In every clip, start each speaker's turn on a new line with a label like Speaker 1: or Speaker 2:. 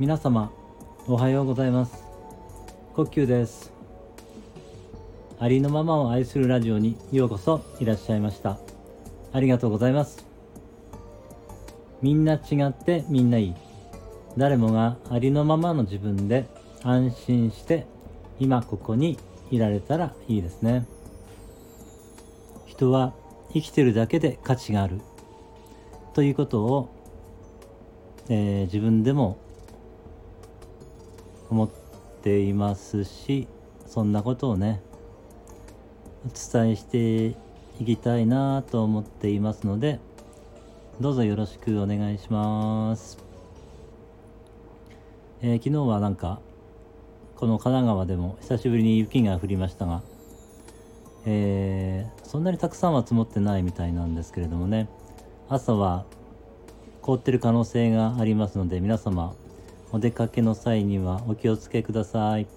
Speaker 1: 皆様おはようございます。呼吸です。ありのままを愛するラジオにようこそいらっしゃいました。ありがとうございます。みんな違ってみんないい。誰もがありのままの自分で安心して今ここにいられたらいいですね。人は生きてるだけで価値がある。ということを、えー、自分でも思っていますしそんなことをねお伝えしていきたいなと思っていますのでどうぞよろしくお願いします、えー、昨日はなんかこの神奈川でも久しぶりに雪が降りましたが、えー、そんなにたくさんは積もってないみたいなんですけれどもね朝は凍ってる可能性がありますので皆様お出かけの際にはお気をつけください、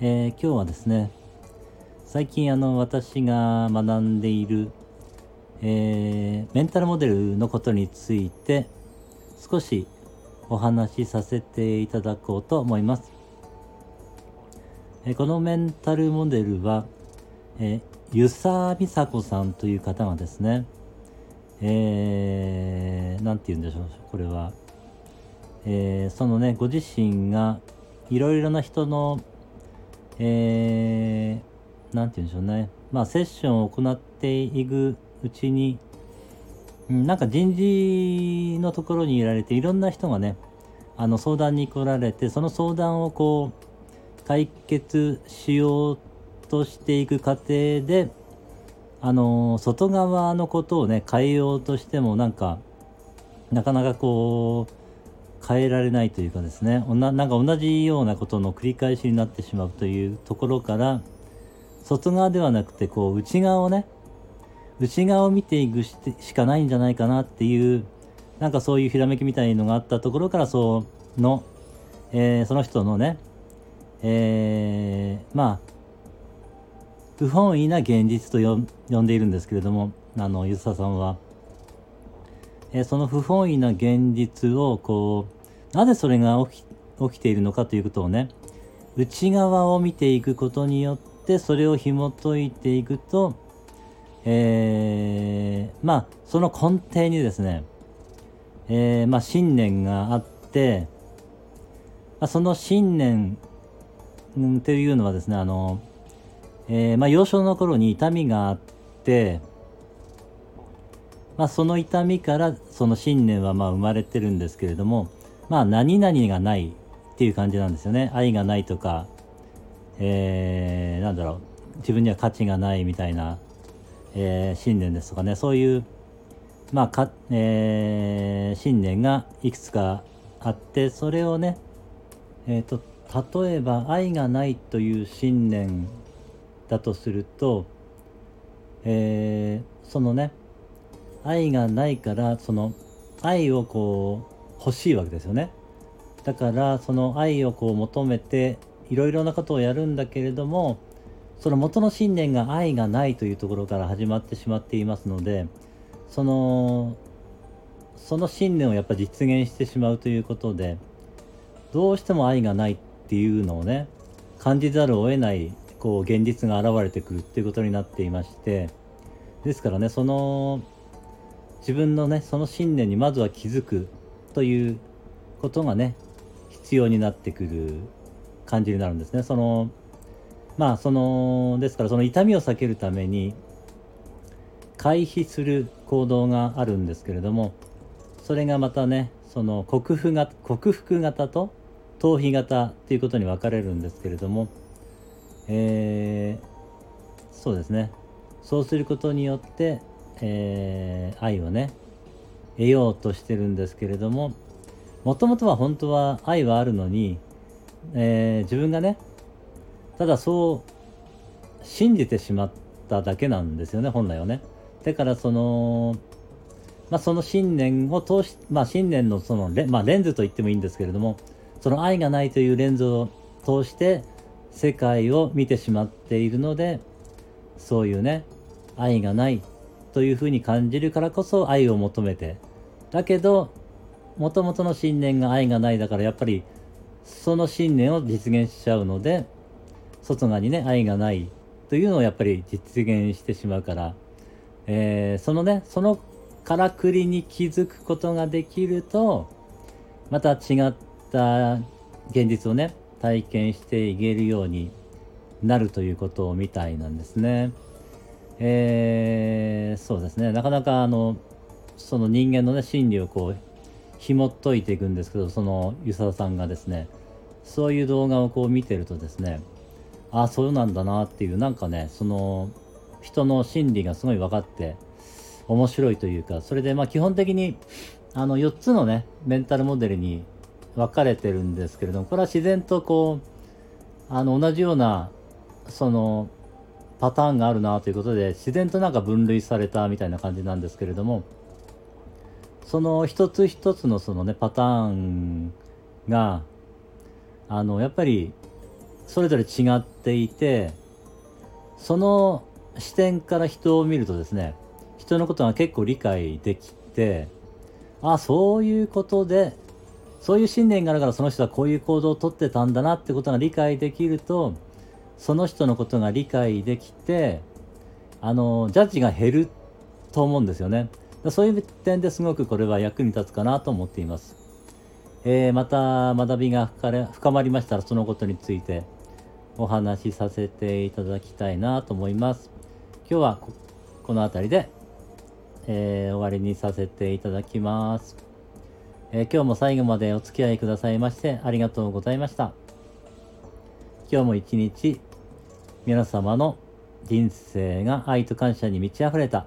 Speaker 1: えー、今日はですね最近あの私が学んでいる、えー、メンタルモデルのことについて少しお話しさせていただこうと思います。えこのメンタルモデルは、え湯沢美佐子さんという方がですね、えー、て言うんでしょう、これは。えー、そのね、ご自身がいろいろな人の、えー、て言うんでしょうね、まあ、セッションを行っていくうちに、なんか人事のところにいられていろんな人がねあの相談に来られてその相談をこう解決しようとしていく過程であの外側のことをね変えようとしてもなんかなかなかこう変えられないというかですね。なんか同じようなことの繰り返しになってしまうというところから外側ではなくてこう内側をね内側を見ていくしかないんじゃないかなっていうなんかそういうひらめきみたいのがあったところからその、えー、その人のね、えー、まあ不本意な現実と呼んでいるんですけれどもあのゆずささんは、えー、その不本意な現実をこうなぜそれが起き起きているのかということをね内側を見ていくことによってそれを紐解いていくとえー、まあその根底にですね、えー、まあ信念があって、まあ、その信念っていうのはですねあの、えー、まあ幼少の頃に痛みがあって、まあ、その痛みからその信念はまあ生まれてるんですけれどもまあ何々がないっていう感じなんですよね。愛がないとか、えー、なんだろう。自分には価値がないみたいなえー、信念ですとかね。そういう、まあかえー、信念がいくつかあってそれをね、えーと、例えば愛がないという信念だとすると、えー、そのね愛がないからその愛をこう欲しいわけですよね。だからその愛をこう求めていろいろなことをやるんだけれどもその元の信念が愛がないというところから始まってしまっていますのでそのその信念をやっぱ実現してしまうということでどうしても愛がないっていうのをね感じざるを得ないこう現実が現れてくるっていうことになっていましてですからねその自分のねその信念にまずは気づくということがね必要になってくる感じになるんですね。そのまあそのですからその痛みを避けるために回避する行動があるんですけれどもそれがまたねその克服型克服型と逃避型ということに分かれるんですけれども、えー、そうですね。そうすることによって、えー、愛をね得ようとしてるんですけれどももともとは本当は愛はあるのに、えー、自分がねただそう信じてしまっただけなんですよね本来はね。だからそのまあその信念を通しまあ信念のそのレ,、まあ、レンズと言ってもいいんですけれどもその愛がないというレンズを通して世界を見てしまっているのでそういうね愛がないというふうに感じるからこそ愛を求めてだけどもともとの信念が愛がないだからやっぱりその信念を実現しちゃうので外側にね愛がないというのをやっぱり実現してしまうから、えー、そのねそのからくりに気づくことができるとまた違った現実をね体験していけるようになるということみたいなんですね。えー、そうですね。なかなかあのその人間のね心理をこう紐解いていくんですけどその湯沢さんがですねそういう動画をこう見てるとですねああそうなんだなっていうなんかねその人の心理がすごい分かって面白いというかそれでまあ基本的にあの4つのねメンタルモデルに分かれてるんですけれどもこれは自然とこうあの同じようなそのパターンがあるなということで自然となんか分類されたみたいな感じなんですけれどもその一つ一つのそのねパターンがあのやっぱりそれぞれ違っていてその視点から人を見るとですね人のことが結構理解できてあそういうことでそういう信念があるからその人はこういう行動をとってたんだなってことが理解できるとその人のことが理解できてあのジャッジが減ると思うんですよね。そういう点ですごくこれは役に立つかなと思っています、えー、また学びが深まりましたらそのことについてお話しさせていただきたいなと思います。今日はこの辺りで、えー、終わりにさせていただきます、今日も最後までお付き合いくださいましてありがとうございました。今日も一日皆様の人生が愛と感謝に満ち溢れた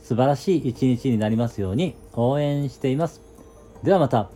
Speaker 1: 素晴らしい一日になりますように応援しています。ではまた